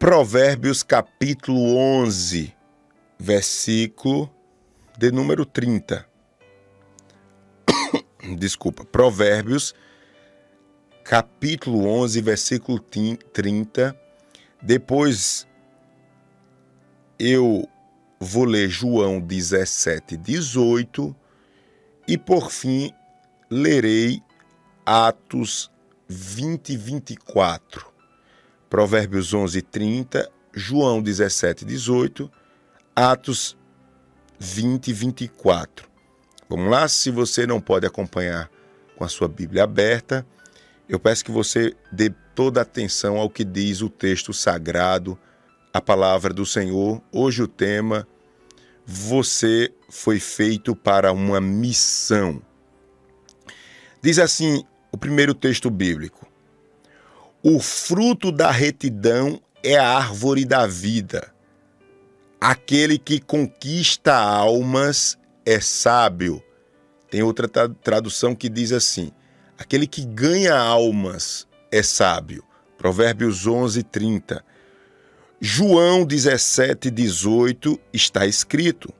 Provérbios capítulo 11, versículo de número 30. Desculpa, Provérbios capítulo 11, versículo 30. Depois eu vou ler João 17, 18 e por fim lerei Atos 20, 24. Provérbios 11, 30, João 17, 18, Atos 20, 24. Vamos lá? Se você não pode acompanhar com a sua Bíblia aberta, eu peço que você dê toda atenção ao que diz o texto sagrado, a palavra do Senhor. Hoje o tema: Você foi feito para uma missão. Diz assim o primeiro texto bíblico: O fruto da retidão é a árvore da vida. Aquele que conquista almas é sábio. Tem outra tradução que diz assim: Aquele que ganha almas é sábio. Provérbios 11, 30. João 17, 18 está escrito: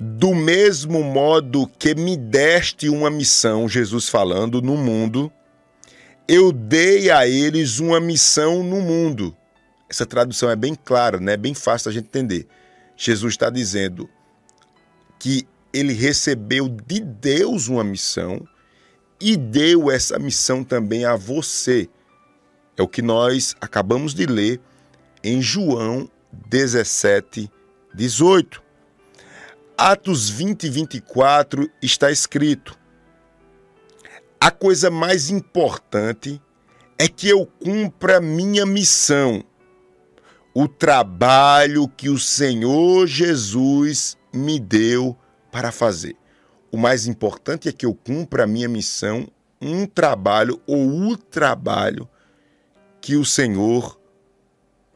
Do mesmo modo que me deste uma missão, Jesus falando, no mundo, eu dei a eles uma missão no mundo. Essa tradução é bem clara, né? bem fácil a gente entender. Jesus está dizendo que ele recebeu de Deus uma missão e deu essa missão também a você. É o que nós acabamos de ler em João 17, 18. Atos 20 e 24 está escrito: A coisa mais importante é que eu cumpra minha missão, o trabalho que o Senhor Jesus me deu para fazer. O mais importante é que eu cumpra a minha missão, um trabalho ou o trabalho que o Senhor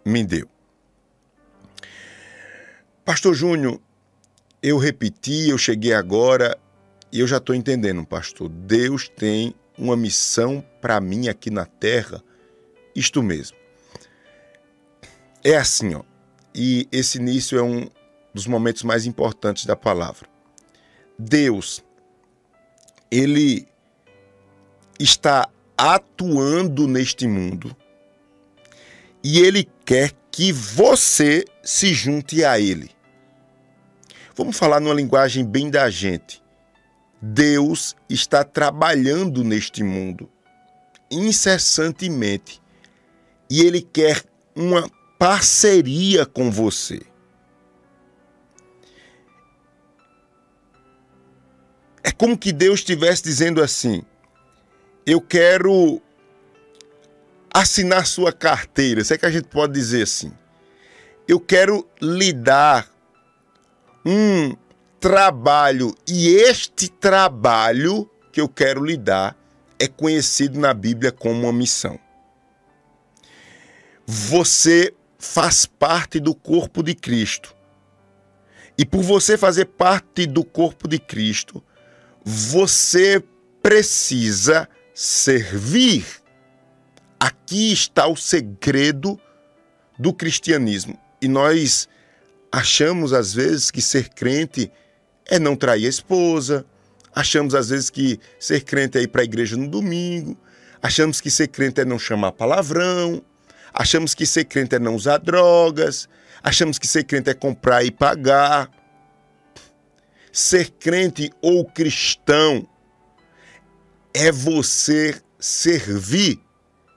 me deu. Pastor Júnior, eu repeti, eu cheguei agora e eu já estou entendendo, pastor. Deus tem uma missão para mim aqui na terra, isto mesmo. É assim, ó. E esse início é um dos momentos mais importantes da palavra. Deus ele está atuando neste mundo e ele quer que você se junte a ele. Vamos falar numa linguagem bem da gente. Deus está trabalhando neste mundo incessantemente e ele quer uma parceria com você. É como que Deus estivesse dizendo assim: Eu quero assinar sua carteira. Sei é que a gente pode dizer assim. Eu quero lhe dar um trabalho e este trabalho que eu quero lhe dar é conhecido na Bíblia como uma missão. Você faz parte do corpo de Cristo. E por você fazer parte do corpo de Cristo, você precisa servir. Aqui está o segredo do cristianismo. E nós achamos às vezes que ser crente é não trair a esposa, achamos às vezes que ser crente é ir para a igreja no domingo, achamos que ser crente é não chamar palavrão, achamos que ser crente é não usar drogas, achamos que ser crente é comprar e pagar. Ser crente ou cristão é você servir.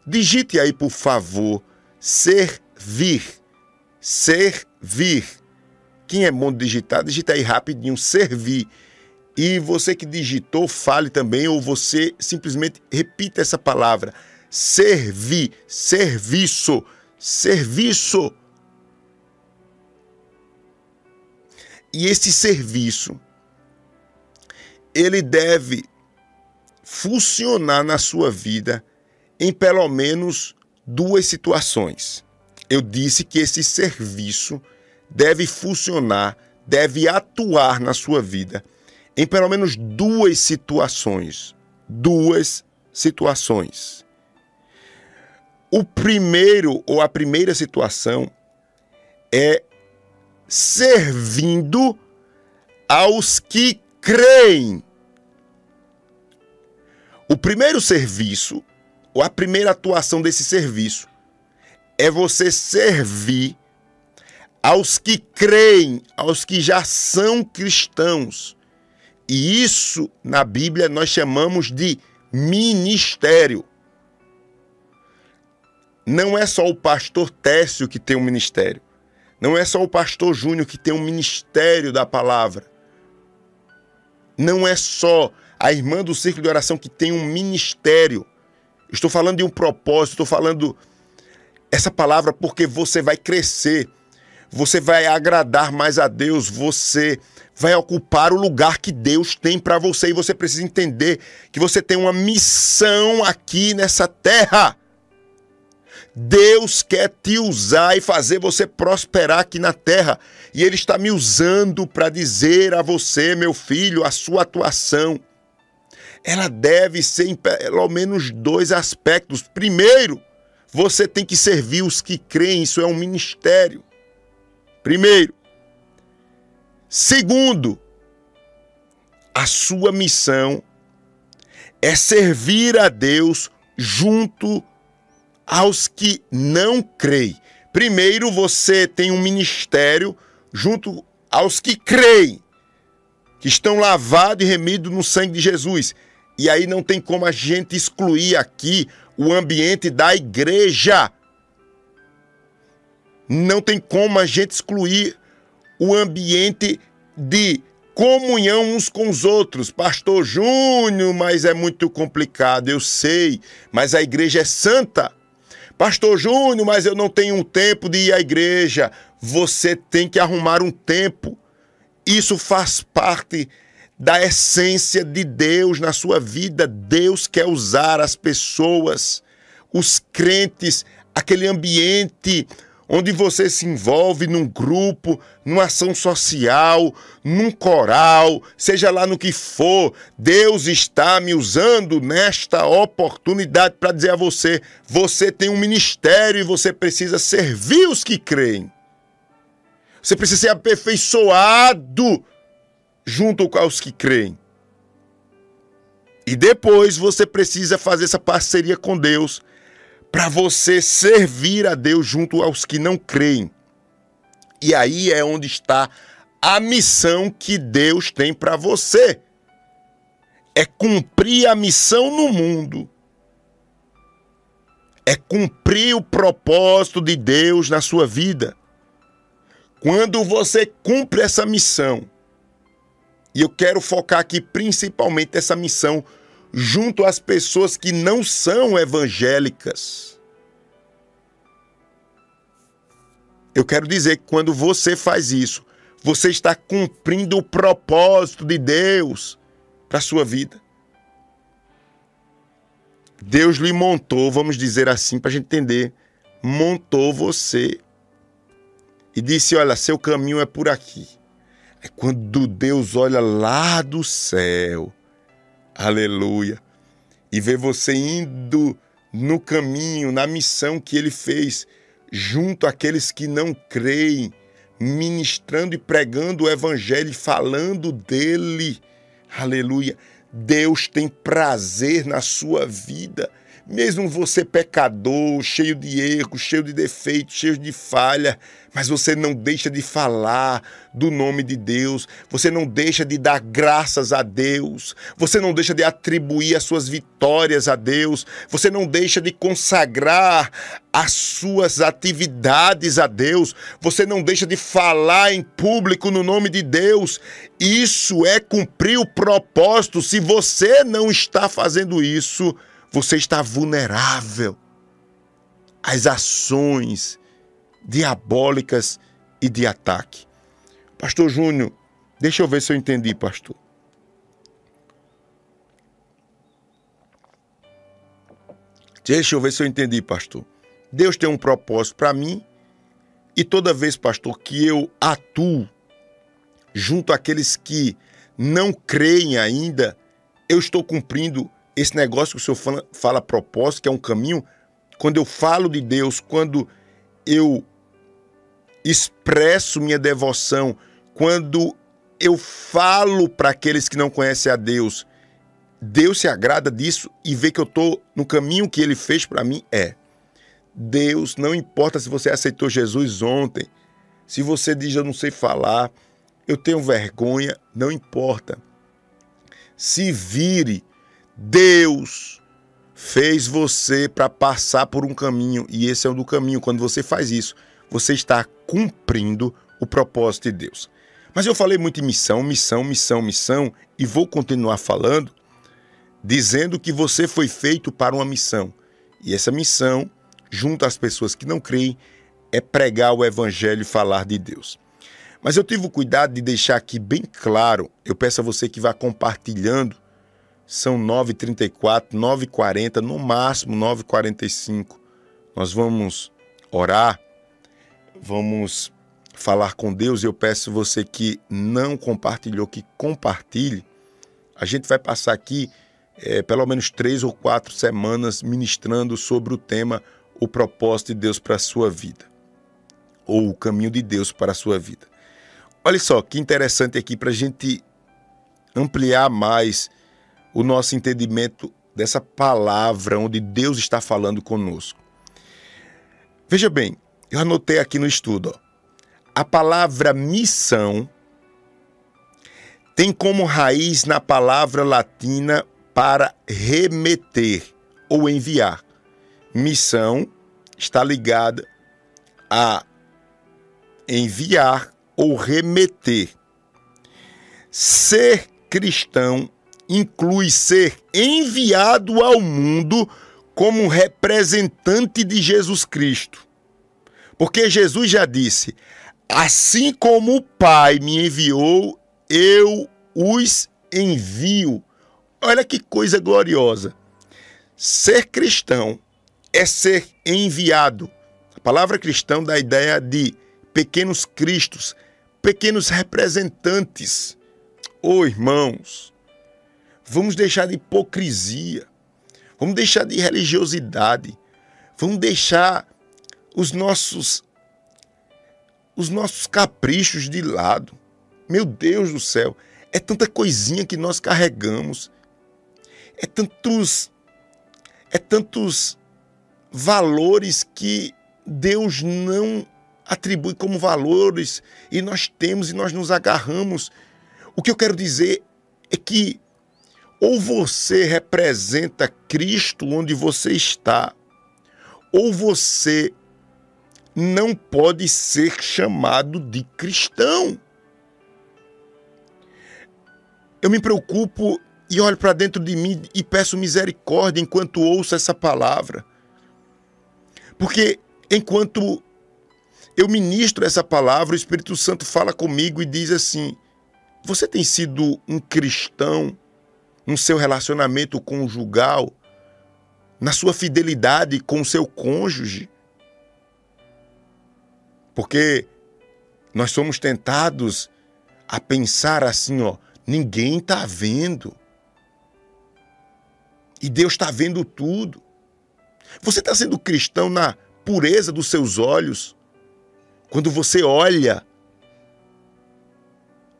Digite aí, por favor, servir. Servir. Quem é bom de digitar, digita aí rapidinho, servir. E você que digitou, fale também, ou você simplesmente repita essa palavra. Servir, serviço, serviço. E esse serviço, ele deve funcionar na sua vida em pelo menos duas situações. Eu disse que esse serviço deve funcionar, deve atuar na sua vida em pelo menos duas situações. Duas situações. O primeiro ou a primeira situação é servindo aos que creem. O primeiro serviço, ou a primeira atuação desse serviço, é você servir aos que creem, aos que já são cristãos. E isso na Bíblia nós chamamos de ministério. Não é só o pastor Técio que tem um ministério. Não é só o pastor Júnior que tem um ministério da palavra. Não é só a irmã do círculo de oração que tem um ministério. Estou falando de um propósito, estou falando essa palavra porque você vai crescer, você vai agradar mais a Deus, você vai ocupar o lugar que Deus tem para você e você precisa entender que você tem uma missão aqui nessa terra. Deus quer te usar e fazer você prosperar aqui na terra. E Ele está me usando para dizer a você, meu filho, a sua atuação. Ela deve ser em pelo menos dois aspectos. Primeiro, você tem que servir os que creem, isso é um ministério. Primeiro. Segundo, a sua missão é servir a Deus junto aos que não creem. Primeiro, você tem um ministério junto aos que creem, que estão lavados e remidos no sangue de Jesus. E aí não tem como a gente excluir aqui o ambiente da igreja. Não tem como a gente excluir o ambiente de comunhão uns com os outros. Pastor Júnior, mas é muito complicado, eu sei, mas a igreja é santa. Pastor Júnior, mas eu não tenho um tempo de ir à igreja. Você tem que arrumar um tempo. Isso faz parte da essência de Deus na sua vida. Deus quer usar as pessoas, os crentes, aquele ambiente onde você se envolve num grupo, numa ação social, num coral, seja lá no que for, Deus está me usando nesta oportunidade para dizer a você: você tem um ministério e você precisa servir os que creem. Você precisa ser aperfeiçoado junto com os que creem. E depois você precisa fazer essa parceria com Deus para você servir a Deus junto aos que não creem. E aí é onde está a missão que Deus tem para você. É cumprir a missão no mundo. É cumprir o propósito de Deus na sua vida. Quando você cumpre essa missão, e eu quero focar aqui principalmente essa missão junto às pessoas que não são evangélicas. Eu quero dizer que quando você faz isso, você está cumprindo o propósito de Deus para a sua vida. Deus lhe montou, vamos dizer assim, para a gente entender, montou você e disse: Olha, seu caminho é por aqui. É quando Deus olha lá do céu aleluia, e ver você indo no caminho, na missão que ele fez, junto àqueles que não creem, ministrando e pregando o evangelho falando dele, aleluia. Deus tem prazer na sua vida mesmo você pecador, cheio de erros, cheio de defeitos, cheio de falha, mas você não deixa de falar do nome de Deus, você não deixa de dar graças a Deus, você não deixa de atribuir as suas vitórias a Deus, você não deixa de consagrar as suas atividades a Deus, você não deixa de falar em público no nome de Deus. Isso é cumprir o propósito. Se você não está fazendo isso, você está vulnerável às ações diabólicas e de ataque. Pastor Júnior, deixa eu ver se eu entendi, pastor. Deixa eu ver se eu entendi, pastor. Deus tem um propósito para mim e toda vez, pastor, que eu atuo junto àqueles que não creem ainda, eu estou cumprindo esse negócio que o senhor fala, fala propósito, que é um caminho, quando eu falo de Deus, quando eu expresso minha devoção, quando eu falo para aqueles que não conhecem a Deus, Deus se agrada disso e vê que eu estou no caminho que ele fez para mim? É. Deus, não importa se você aceitou Jesus ontem, se você diz eu não sei falar, eu tenho vergonha, não importa. Se vire, Deus fez você para passar por um caminho e esse é o do caminho. Quando você faz isso, você está cumprindo o propósito de Deus. Mas eu falei muito em missão, missão, missão, missão e vou continuar falando dizendo que você foi feito para uma missão. E essa missão, junto às pessoas que não creem, é pregar o evangelho e falar de Deus. Mas eu tive o cuidado de deixar aqui bem claro, eu peço a você que vá compartilhando, são 9h34, 9h40, no máximo 9h45. Nós vamos orar, vamos falar com Deus. Eu peço você que não compartilhou, que compartilhe. A gente vai passar aqui é, pelo menos três ou quatro semanas ministrando sobre o tema o propósito de Deus para a sua vida, ou o caminho de Deus para a sua vida. Olha só que interessante aqui para a gente ampliar mais o nosso entendimento dessa palavra onde Deus está falando conosco. Veja bem, eu anotei aqui no estudo, ó, a palavra missão tem como raiz na palavra latina para remeter ou enviar. Missão está ligada a enviar ou remeter. Ser cristão inclui ser enviado ao mundo como representante de Jesus Cristo. Porque Jesus já disse: Assim como o Pai me enviou, eu os envio. Olha que coisa gloriosa. Ser cristão é ser enviado. A palavra cristão dá a ideia de pequenos cristos, pequenos representantes. Oh, irmãos, vamos deixar de hipocrisia, vamos deixar de religiosidade, vamos deixar os nossos os nossos caprichos de lado. Meu Deus do céu, é tanta coisinha que nós carregamos é tantos é tantos valores que Deus não atribui como valores e nós temos e nós nos agarramos. O que eu quero dizer é que ou você representa Cristo onde você está, ou você não pode ser chamado de cristão. Eu me preocupo e olho para dentro de mim e peço misericórdia enquanto ouço essa palavra. Porque enquanto eu ministro essa palavra, o Espírito Santo fala comigo e diz assim: Você tem sido um cristão no seu relacionamento conjugal, na sua fidelidade com o seu cônjuge? Porque nós somos tentados a pensar assim, ó, ninguém está vendo. E Deus está vendo tudo. Você está sendo cristão na pureza dos seus olhos. Quando você olha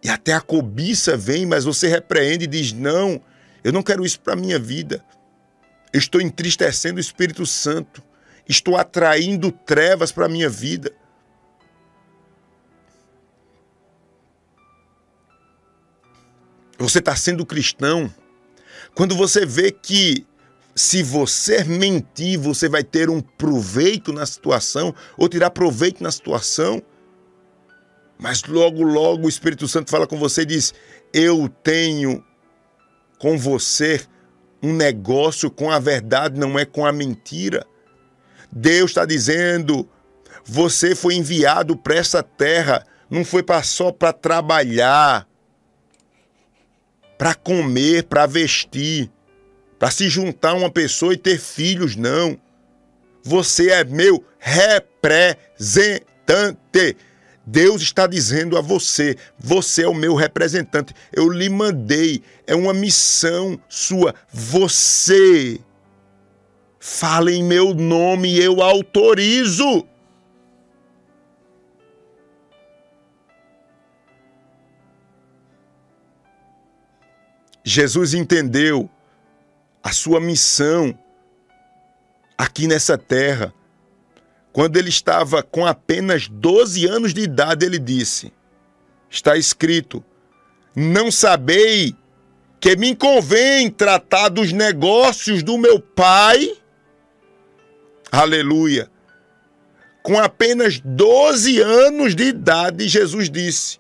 e até a cobiça vem, mas você repreende e diz: Não, eu não quero isso para a minha vida. Estou entristecendo o Espírito Santo. Estou atraindo trevas para a minha vida. Você está sendo cristão quando você vê que se você mentir, você vai ter um proveito na situação, ou tirar proveito na situação, mas logo, logo o Espírito Santo fala com você e diz: Eu tenho com você um negócio com a verdade, não é com a mentira. Deus está dizendo: Você foi enviado para essa terra, não foi só para trabalhar, para comer, para vestir, para se juntar a uma pessoa e ter filhos, não. Você é meu representante. Deus está dizendo a você: você é o meu representante. Eu lhe mandei, é uma missão sua. Você Fale em meu nome, eu autorizo. Jesus entendeu a sua missão aqui nessa terra. Quando ele estava com apenas 12 anos de idade, ele disse: Está escrito: Não sabei que me convém tratar dos negócios do meu pai. Aleluia. Com apenas 12 anos de idade, Jesus disse: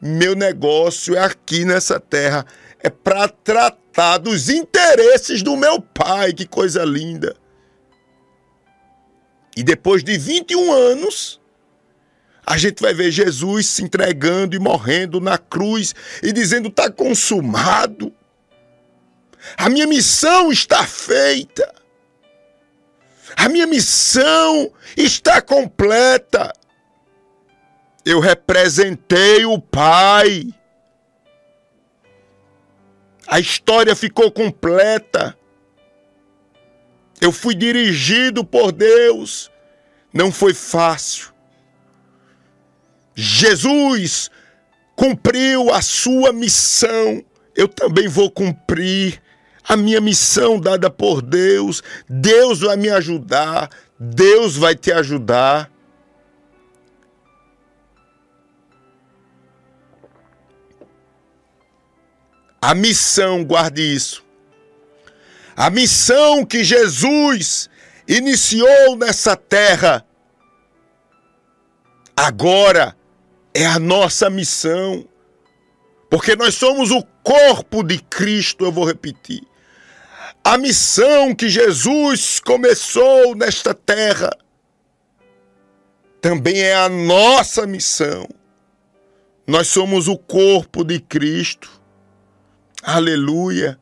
Meu negócio é aqui nessa terra, é para tratar dos interesses do meu pai. Que coisa linda. E depois de 21 anos, a gente vai ver Jesus se entregando e morrendo na cruz e dizendo: está consumado. A minha missão está feita. A minha missão está completa. Eu representei o Pai. A história ficou completa. Eu fui dirigido por Deus. Não foi fácil. Jesus cumpriu a sua missão. Eu também vou cumprir a minha missão dada por Deus. Deus vai me ajudar. Deus vai te ajudar. A missão, guarde isso. A missão que Jesus iniciou nessa terra, agora é a nossa missão. Porque nós somos o corpo de Cristo, eu vou repetir. A missão que Jesus começou nesta terra também é a nossa missão. Nós somos o corpo de Cristo. Aleluia.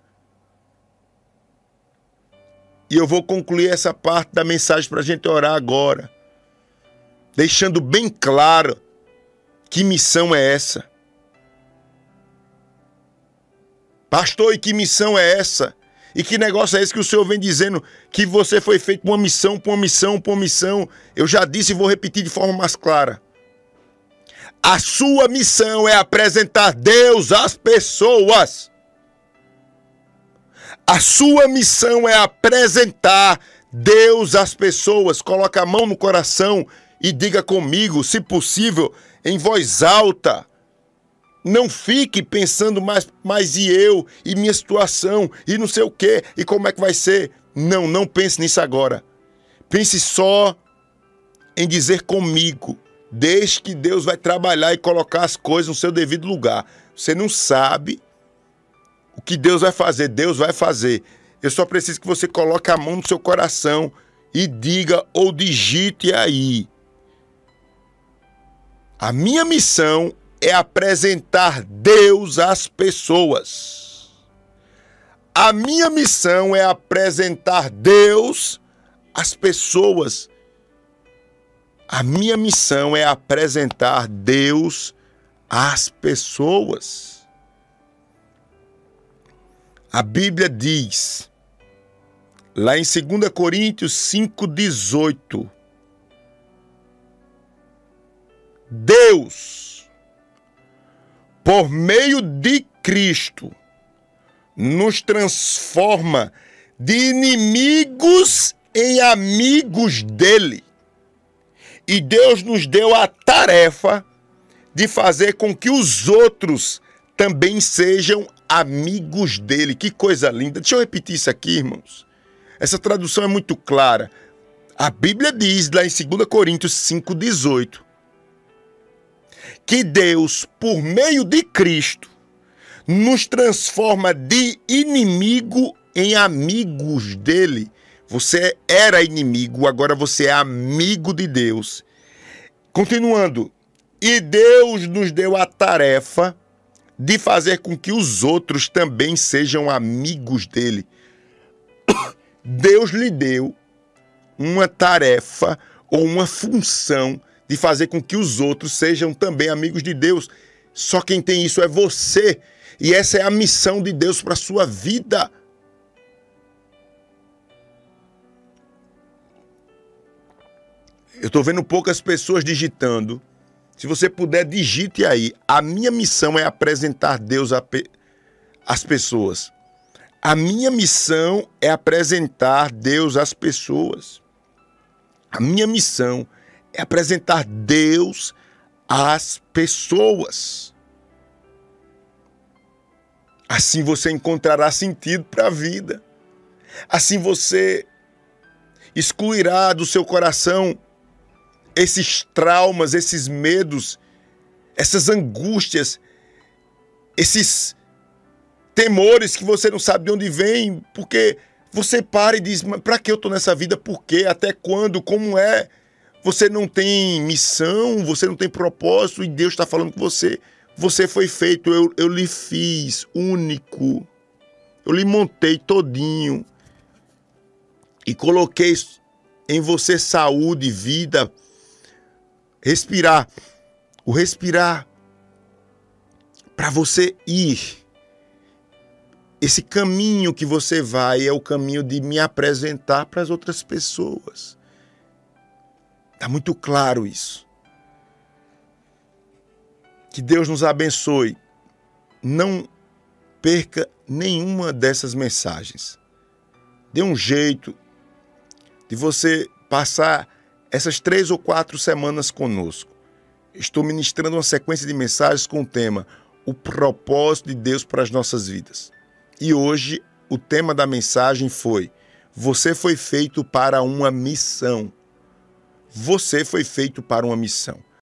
E eu vou concluir essa parte da mensagem para a gente orar agora, deixando bem claro que missão é essa. Pastor, e que missão é essa? E que negócio é esse que o Senhor vem dizendo que você foi feito por uma missão, por uma missão, por uma missão? Eu já disse e vou repetir de forma mais clara. A sua missão é apresentar Deus às pessoas. A sua missão é apresentar Deus às pessoas. Coloca a mão no coração e diga comigo, se possível, em voz alta. Não fique pensando mais, mais e eu, e minha situação, e não sei o que, e como é que vai ser. Não, não pense nisso agora. Pense só em dizer comigo. Deixe que Deus vai trabalhar e colocar as coisas no seu devido lugar. Você não sabe o que Deus vai fazer, Deus vai fazer. Eu só preciso que você coloque a mão no seu coração e diga ou digite aí. A minha missão é apresentar Deus às pessoas. A minha missão é apresentar Deus às pessoas. A minha missão é apresentar Deus às pessoas. A Bíblia diz, lá em 2 Coríntios 5,18, Deus, por meio de Cristo, nos transforma de inimigos em amigos dele. E Deus nos deu a tarefa de fazer com que os outros também sejam amigos dele. Que coisa linda. Deixa eu repetir isso aqui, irmãos. Essa tradução é muito clara. A Bíblia diz lá em 2 Coríntios 5,18 que Deus, por meio de Cristo, nos transforma de inimigo em amigos dele. Você era inimigo, agora você é amigo de Deus. Continuando, e Deus nos deu a tarefa de fazer com que os outros também sejam amigos dele. Deus lhe deu uma tarefa ou uma função de fazer com que os outros sejam também amigos de Deus. Só quem tem isso é você. E essa é a missão de Deus para a sua vida. Eu estou vendo poucas pessoas digitando. Se você puder, digite aí. A minha missão é apresentar Deus às pessoas. A minha missão é apresentar Deus às pessoas. A minha missão é apresentar Deus às pessoas. Assim você encontrará sentido para a vida. Assim você excluirá do seu coração esses traumas, esses medos, essas angústias, esses temores que você não sabe de onde vem, porque você para e diz: para que eu estou nessa vida? Por quê? Até quando? Como é? Você não tem missão, você não tem propósito e Deus está falando com você. Você foi feito, eu, eu lhe fiz único. Eu lhe montei todinho e coloquei em você saúde, vida, respirar. O respirar para você ir. Esse caminho que você vai é o caminho de me apresentar para as outras pessoas. Está muito claro isso. Que Deus nos abençoe. Não perca nenhuma dessas mensagens. Dê um jeito de você passar essas três ou quatro semanas conosco. Estou ministrando uma sequência de mensagens com o tema O propósito de Deus para as nossas vidas. E hoje o tema da mensagem foi: Você foi feito para uma missão. Você foi feito para uma missão.